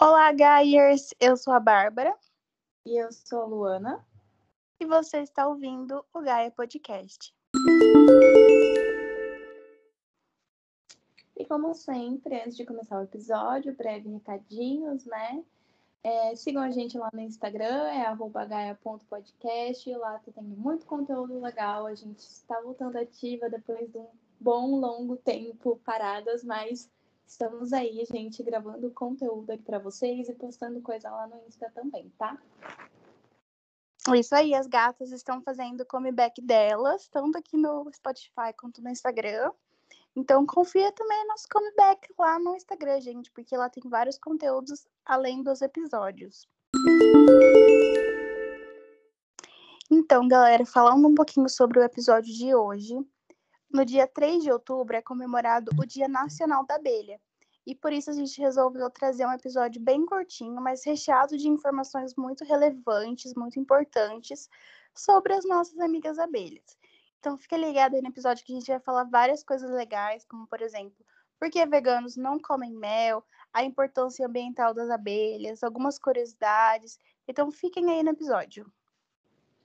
Olá, Gaiers! Eu sou a Bárbara. E eu sou a Luana. E você está ouvindo o Gaia Podcast. E como sempre, antes de começar o episódio, breve recadinhos, né? É, sigam a gente lá no Instagram, é gaia.podcast. Lá tá tendo muito conteúdo legal. A gente está voltando ativa depois de um bom, longo tempo paradas, mas estamos aí, gente, gravando conteúdo aqui para vocês e postando coisa lá no Insta também, tá? Isso aí, as gatas estão fazendo o comeback delas, tanto aqui no Spotify quanto no Instagram. Então confia também no nosso comeback lá no Instagram, gente, porque lá tem vários conteúdos além dos episódios. Então, galera, falando um pouquinho sobre o episódio de hoje, no dia 3 de outubro é comemorado o Dia Nacional da Abelha. E por isso a gente resolveu trazer um episódio bem curtinho, mas recheado de informações muito relevantes, muito importantes sobre as nossas amigas abelhas. Então fica ligado aí no episódio que a gente vai falar várias coisas legais, como por exemplo, por que veganos não comem mel, a importância ambiental das abelhas, algumas curiosidades. Então fiquem aí no episódio.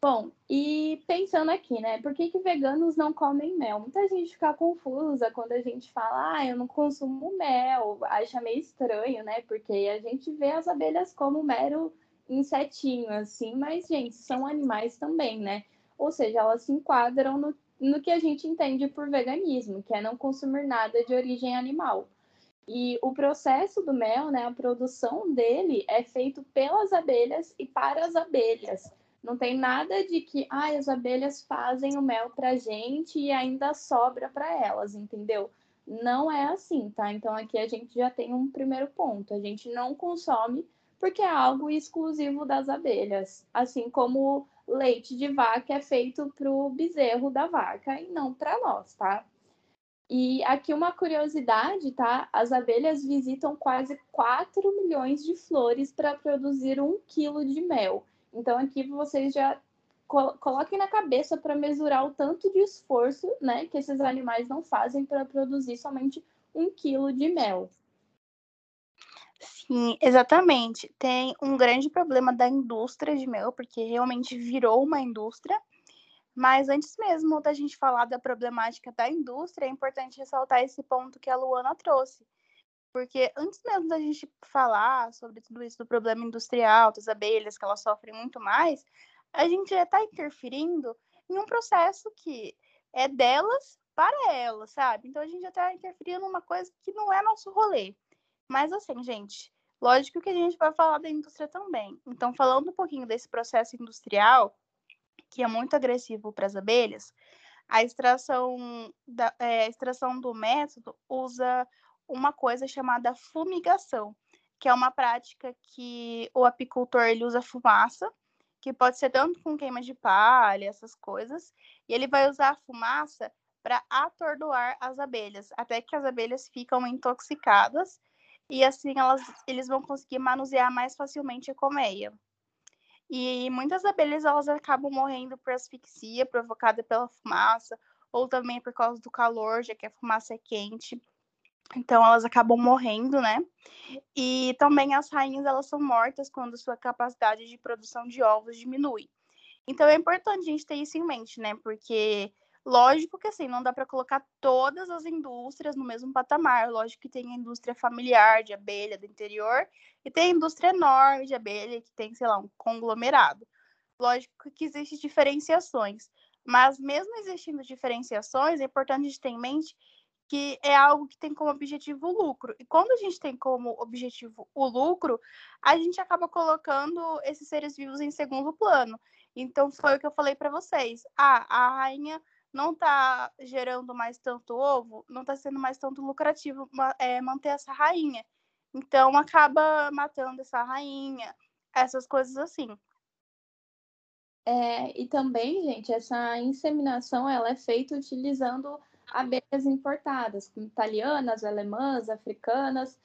Bom, e pensando aqui, né? Por que, que veganos não comem mel? Muita gente fica confusa quando a gente fala, ah, eu não consumo mel, acha meio estranho, né? Porque a gente vê as abelhas como mero insetinho, assim, mas, gente, são animais também, né? Ou seja, elas se enquadram no, no que a gente entende por veganismo, que é não consumir nada de origem animal. E o processo do mel, né, a produção dele é feito pelas abelhas e para as abelhas. Não tem nada de que ah, as abelhas fazem o mel para gente e ainda sobra para elas, entendeu? Não é assim, tá? Então aqui a gente já tem um primeiro ponto. A gente não consome porque é algo exclusivo das abelhas, assim como leite de vaca é feito para o bezerro da vaca e não para nós, tá? E aqui uma curiosidade, tá? As abelhas visitam quase 4 milhões de flores para produzir um quilo de mel. Então aqui vocês já coloquem na cabeça para mesurar o tanto de esforço né, que esses animais não fazem para produzir somente um quilo de mel. Sim, exatamente. Tem um grande problema da indústria de mel, porque realmente virou uma indústria. Mas antes mesmo da gente falar da problemática da indústria, é importante ressaltar esse ponto que a Luana trouxe, porque antes mesmo da gente falar sobre tudo isso do problema industrial, das abelhas, que elas sofrem muito mais, a gente já está interferindo em um processo que é delas para elas, sabe? Então a gente já está interferindo numa coisa que não é nosso rolê. Mas assim, gente, lógico que a gente vai falar da indústria também. Então, falando um pouquinho desse processo industrial, que é muito agressivo para as abelhas, a extração, da, é, a extração do método usa uma coisa chamada fumigação, que é uma prática que o apicultor ele usa fumaça, que pode ser tanto com queima de palha, essas coisas, e ele vai usar a fumaça para atordoar as abelhas, até que as abelhas ficam intoxicadas e assim elas, eles vão conseguir manusear mais facilmente a colmeia. E muitas abelhas elas acabam morrendo por asfixia provocada pela fumaça ou também por causa do calor, já que a fumaça é quente. Então elas acabam morrendo, né? E também as rainhas elas são mortas quando sua capacidade de produção de ovos diminui. Então é importante a gente ter isso em mente, né? Porque lógico que assim, não dá para colocar todas as indústrias no mesmo patamar. Lógico que tem a indústria familiar de abelha do interior e tem a indústria enorme de abelha que tem, sei lá, um conglomerado. Lógico que existem diferenciações, mas mesmo existindo diferenciações, é importante a gente ter em mente que é algo que tem como objetivo o lucro. E quando a gente tem como objetivo o lucro, a gente acaba colocando esses seres vivos em segundo plano. Então foi o que eu falei para vocês. Ah, a rainha não está gerando mais tanto ovo, não está sendo mais tanto lucrativo é, manter essa rainha. Então acaba matando essa rainha, essas coisas assim. É, e também, gente, essa inseminação ela é feita utilizando abelhas importadas, como italianas, alemãs, africanas,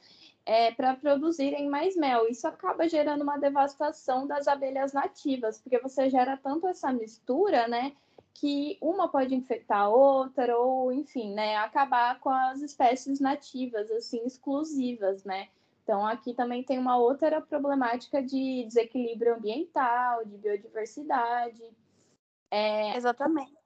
é, para produzirem mais mel. Isso acaba gerando uma devastação das abelhas nativas, porque você gera tanto essa mistura, né? Que uma pode infectar a outra, ou enfim, né, acabar com as espécies nativas, assim, exclusivas, né? Então, aqui também tem uma outra problemática de desequilíbrio ambiental, de biodiversidade. É, Exatamente.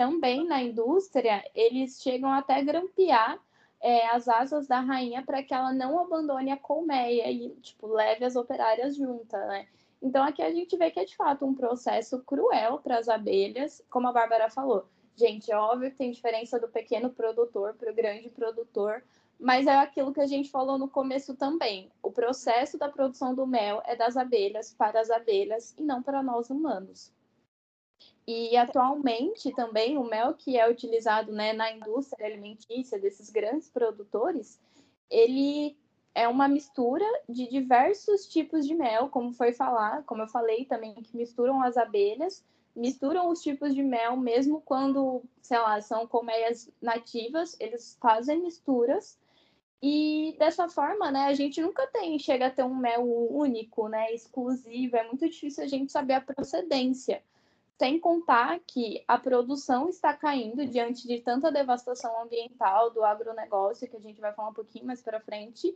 Também na indústria, eles chegam até grampear é, as asas da rainha para que ela não abandone a colmeia e, tipo, leve as operárias juntas, né? Então, aqui a gente vê que é, de fato, um processo cruel para as abelhas, como a Bárbara falou. Gente, é óbvio que tem diferença do pequeno produtor para o grande produtor, mas é aquilo que a gente falou no começo também. O processo da produção do mel é das abelhas para as abelhas e não para nós humanos. E atualmente também o mel que é utilizado né, na indústria alimentícia desses grandes produtores, ele é uma mistura de diversos tipos de mel, como foi falar, como eu falei também, que misturam as abelhas, misturam os tipos de mel, mesmo quando, sei lá, são colmeias nativas, eles fazem misturas e dessa forma, né, a gente nunca tem, chega a ter um mel único, né, exclusivo, é muito difícil a gente saber a procedência. Sem contar que a produção está caindo diante de tanta devastação ambiental do agronegócio, que a gente vai falar um pouquinho mais para frente,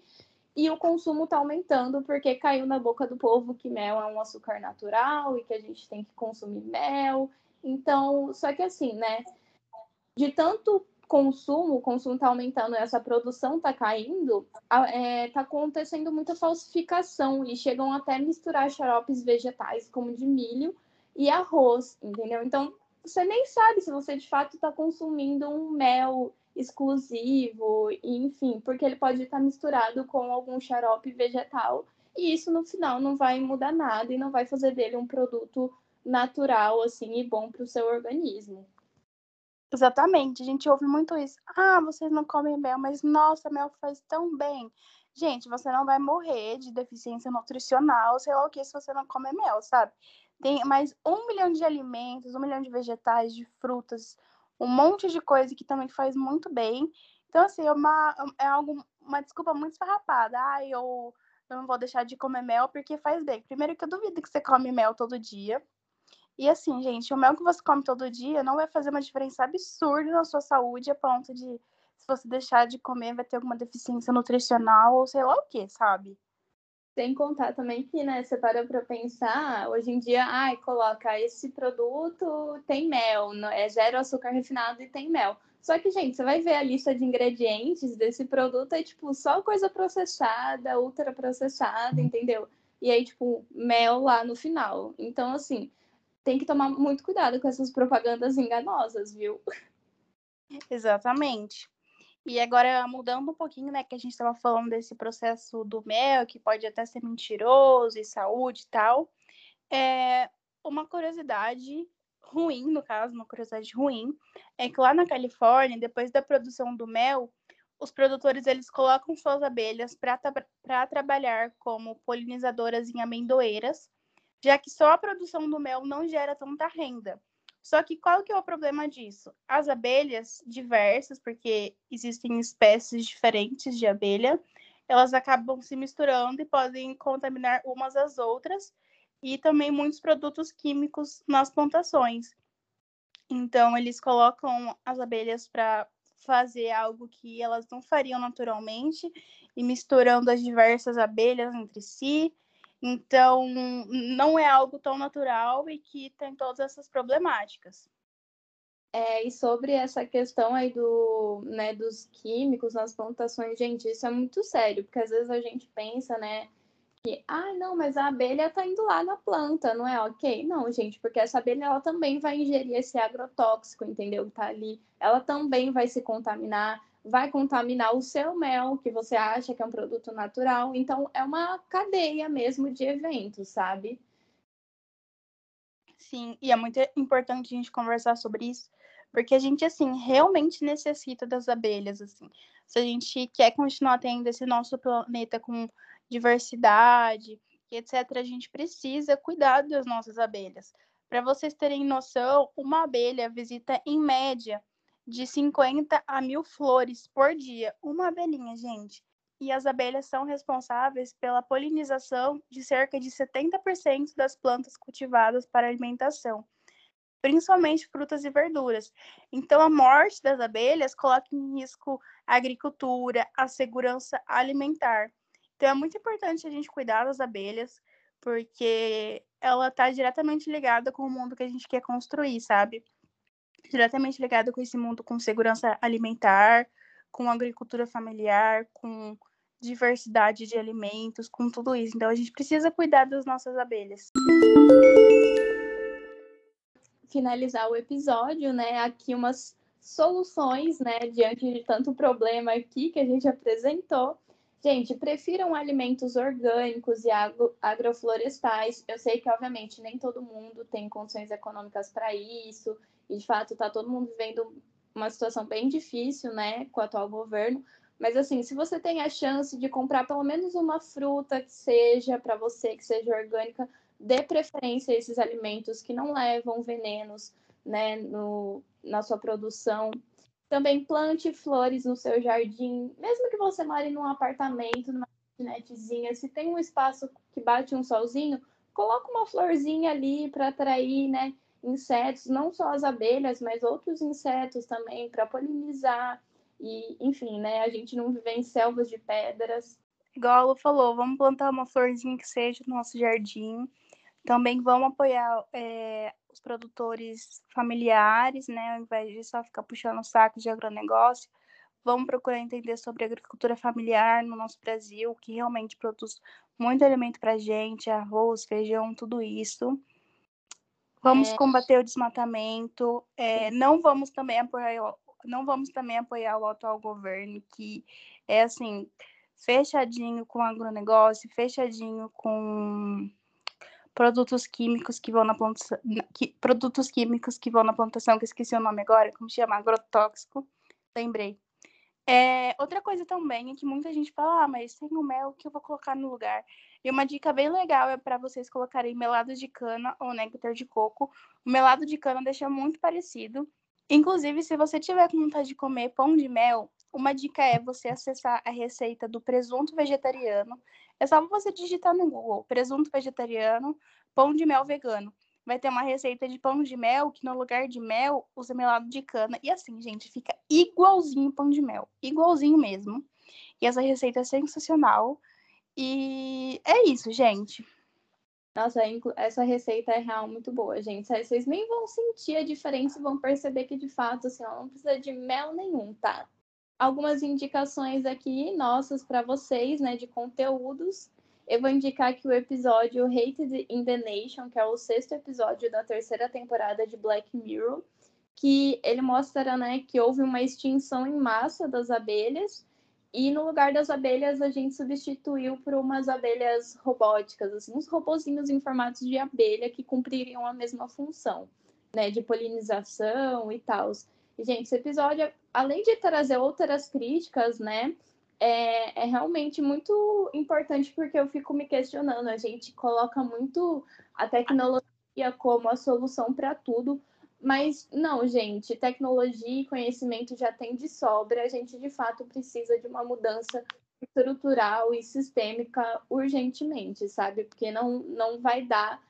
e o consumo está aumentando porque caiu na boca do povo que mel é um açúcar natural e que a gente tem que consumir mel. Então, só que assim, né, de tanto consumo, o consumo está aumentando, essa produção está caindo, está é, tá acontecendo muita falsificação e chegam até a misturar xaropes vegetais, como de milho e arroz, entendeu? Então, você nem sabe se você de fato está consumindo um mel exclusivo, enfim, porque ele pode estar tá misturado com algum xarope vegetal e isso no final não vai mudar nada e não vai fazer dele um produto natural assim e bom para o seu organismo. Exatamente, a gente ouve muito isso. Ah, vocês não comem mel, mas nossa, mel faz tão bem. Gente, você não vai morrer de deficiência nutricional, sei lá o que, se você não comer mel, sabe? Tem mais um milhão de alimentos, um milhão de vegetais, de frutas, um monte de coisa que também faz muito bem. Então, assim, é, uma, é algo, uma desculpa muito esfarrapada. Ah, eu, eu não vou deixar de comer mel porque faz bem. Primeiro que eu duvido que você come mel todo dia. E assim, gente, o mel que você come todo dia não vai fazer uma diferença absurda na sua saúde a ponto de, se você deixar de comer, vai ter alguma deficiência nutricional ou sei lá o que, sabe? Sem contar também que, né, você para pra pensar, hoje em dia, ai, coloca esse produto tem mel, é zero açúcar refinado e tem mel. Só que, gente, você vai ver a lista de ingredientes desse produto, é tipo só coisa processada, ultra processada, entendeu? E aí, tipo, mel lá no final. Então, assim, tem que tomar muito cuidado com essas propagandas enganosas, viu? Exatamente. E agora, mudando um pouquinho, né, que a gente estava falando desse processo do mel, que pode até ser mentiroso e saúde e tal, é uma curiosidade ruim, no caso, uma curiosidade ruim, é que lá na Califórnia, depois da produção do mel, os produtores eles colocam suas abelhas para trabalhar como polinizadoras em amendoeiras já que só a produção do mel não gera tanta renda. Só que qual que é o problema disso? As abelhas diversas, porque existem espécies diferentes de abelha, elas acabam se misturando e podem contaminar umas às outras, e também muitos produtos químicos nas plantações. Então, eles colocam as abelhas para fazer algo que elas não fariam naturalmente, e misturando as diversas abelhas entre si, então, não é algo tão natural e que tem todas essas problemáticas. É, e sobre essa questão aí do, né, dos químicos nas plantações, gente, isso é muito sério, porque às vezes a gente pensa, né, que, ah, não, mas a abelha tá indo lá na planta, não é ok? Não, gente, porque essa abelha, ela também vai ingerir esse agrotóxico, entendeu? Tá ali, ela também vai se contaminar, vai contaminar o seu mel, que você acha que é um produto natural. Então, é uma cadeia mesmo de eventos, sabe? Sim, e é muito importante a gente conversar sobre isso, porque a gente, assim, realmente necessita das abelhas, assim. Se a gente quer continuar tendo esse nosso planeta com diversidade, etc., a gente precisa cuidar das nossas abelhas. Para vocês terem noção, uma abelha visita, em média, de 50 a mil flores por dia. Uma abelhinha, gente. E as abelhas são responsáveis pela polinização de cerca de 70% das plantas cultivadas para alimentação, principalmente frutas e verduras. Então, a morte das abelhas coloca em risco a agricultura, a segurança alimentar. Então é muito importante a gente cuidar das abelhas, porque ela está diretamente ligada com o mundo que a gente quer construir, sabe? Diretamente ligada com esse mundo com segurança alimentar, com agricultura familiar, com diversidade de alimentos, com tudo isso. Então a gente precisa cuidar das nossas abelhas. Finalizar o episódio, né? Aqui umas soluções, né, diante de tanto problema aqui que a gente apresentou. Gente, prefiram alimentos orgânicos e agro agroflorestais. Eu sei que, obviamente, nem todo mundo tem condições econômicas para isso, e de fato está todo mundo vivendo uma situação bem difícil, né, com o atual governo. Mas assim, se você tem a chance de comprar pelo menos uma fruta que seja para você, que seja orgânica, dê preferência a esses alimentos que não levam venenos, né, no, na sua produção. Também plante flores no seu jardim, mesmo que você more num apartamento, numa kitnetzinha, se tem um espaço que bate um solzinho, coloca uma florzinha ali para atrair, né, insetos, não só as abelhas, mas outros insetos também para polinizar. E, enfim, né, a gente não vive em selvas de pedras. Igual a Lu falou, vamos plantar uma florzinha que seja no nosso jardim. Também vamos apoiar é, os produtores familiares, né, ao invés de só ficar puxando o saco de agronegócio, vamos procurar entender sobre agricultura familiar no nosso Brasil, que realmente produz muito alimento para gente, arroz, feijão, tudo isso. Vamos é. combater o desmatamento. É, não vamos também apoiar, não vamos também apoiar o atual governo que é assim fechadinho com agronegócio, fechadinho com produtos químicos que vão na plantação, que, produtos químicos que vão na plantação, que eu esqueci o nome agora, como chama? Agrotóxico. Lembrei. É, outra coisa também é que muita gente fala, ah, mas tem o mel que eu vou colocar no lugar. E uma dica bem legal é para vocês colocarem melado de cana ou néctar de coco. O melado de cana deixa muito parecido. Inclusive, se você tiver com vontade de comer pão de mel, uma dica é você acessar a receita do presunto vegetariano. É só você digitar no Google presunto vegetariano, pão de mel vegano. Vai ter uma receita de pão de mel que no lugar de mel usa melado de cana. E assim, gente, fica igualzinho pão de mel. Igualzinho mesmo. E essa receita é sensacional. E é isso, gente. Nossa, essa receita é real muito boa, gente. Vocês nem vão sentir a diferença e vão perceber que, de fato, assim, ela não precisa de mel nenhum, tá? algumas indicações aqui nossas para vocês, né, de conteúdos. Eu vou indicar aqui o episódio Hated in the Nation, que é o sexto episódio da terceira temporada de Black Mirror, que ele mostra, né, que houve uma extinção em massa das abelhas e no lugar das abelhas a gente substituiu por umas abelhas robóticas, assim, uns robozinhos em formato de abelha que cumpririam a mesma função, né, de polinização e tal. E, gente, esse episódio, além de trazer outras críticas, né, é, é, realmente muito importante porque eu fico me questionando. A gente coloca muito a tecnologia como a solução para tudo, mas não, gente, tecnologia e conhecimento já tem de sobra. A gente de fato precisa de uma mudança estrutural e sistêmica urgentemente, sabe? Porque não, não vai dar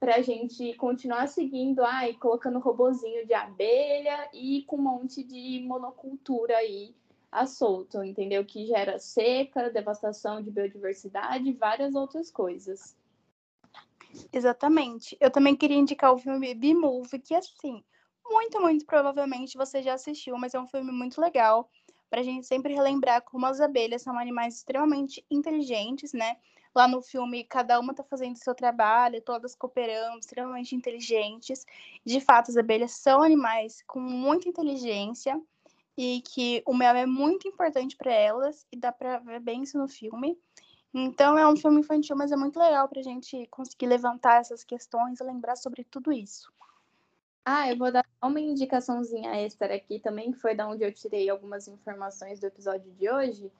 para a gente continuar seguindo, ai, colocando robozinho de abelha e com um monte de monocultura aí a solto, entendeu? Que gera seca, devastação de biodiversidade e várias outras coisas. Exatamente. Eu também queria indicar o filme B-Movie, que assim, muito, muito provavelmente você já assistiu, mas é um filme muito legal para a gente sempre relembrar como as abelhas são animais extremamente inteligentes, né? Lá no filme, cada uma está fazendo seu trabalho, todas cooperando, extremamente inteligentes. De fato, as abelhas são animais com muita inteligência e que o mel é muito importante para elas e dá para ver bem isso no filme. Então é um filme infantil, mas é muito legal para a gente conseguir levantar essas questões e lembrar sobre tudo isso. Ah, eu vou dar uma indicaçãozinha extra aqui também, que foi da onde eu tirei algumas informações do episódio de hoje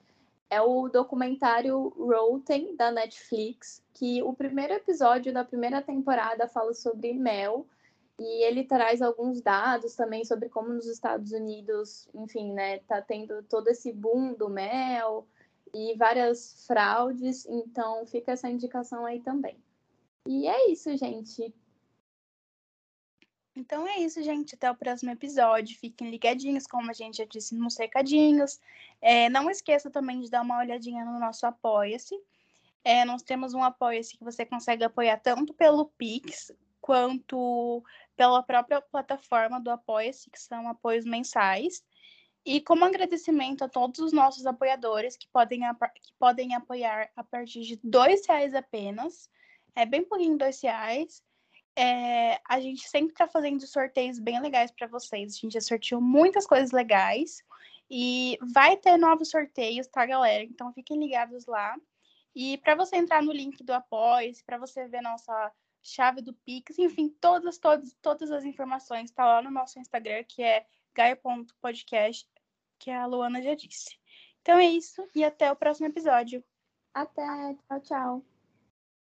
é o documentário Rotten da Netflix, que o primeiro episódio da primeira temporada fala sobre mel e ele traz alguns dados também sobre como nos Estados Unidos, enfim, né, tá tendo todo esse boom do mel e várias fraudes, então fica essa indicação aí também. E é isso, gente. Então é isso, gente. Até o próximo episódio. Fiquem ligadinhos, como a gente já disse nos recadinhos. É, não esqueça também de dar uma olhadinha no nosso Apoia-se. É, nós temos um apoio assim, que você consegue apoiar tanto pelo Pix quanto pela própria plataforma do Apoia-se, que são apoios mensais. E como agradecimento a todos os nossos apoiadores que podem, que podem apoiar a partir de dois reais apenas, é bem pouquinho dois reais. É, a gente sempre está fazendo sorteios bem legais para vocês. A gente já sorteou muitas coisas legais e vai ter novos sorteios, tá, galera? Então fiquem ligados lá. E para você entrar no link do Apoia, para você ver nossa chave do Pix, enfim, todas, todas, todas as informações tá lá no nosso Instagram, que é gaia.podcast, que a Luana já disse. Então é isso e até o próximo episódio. Até, tchau, tchau.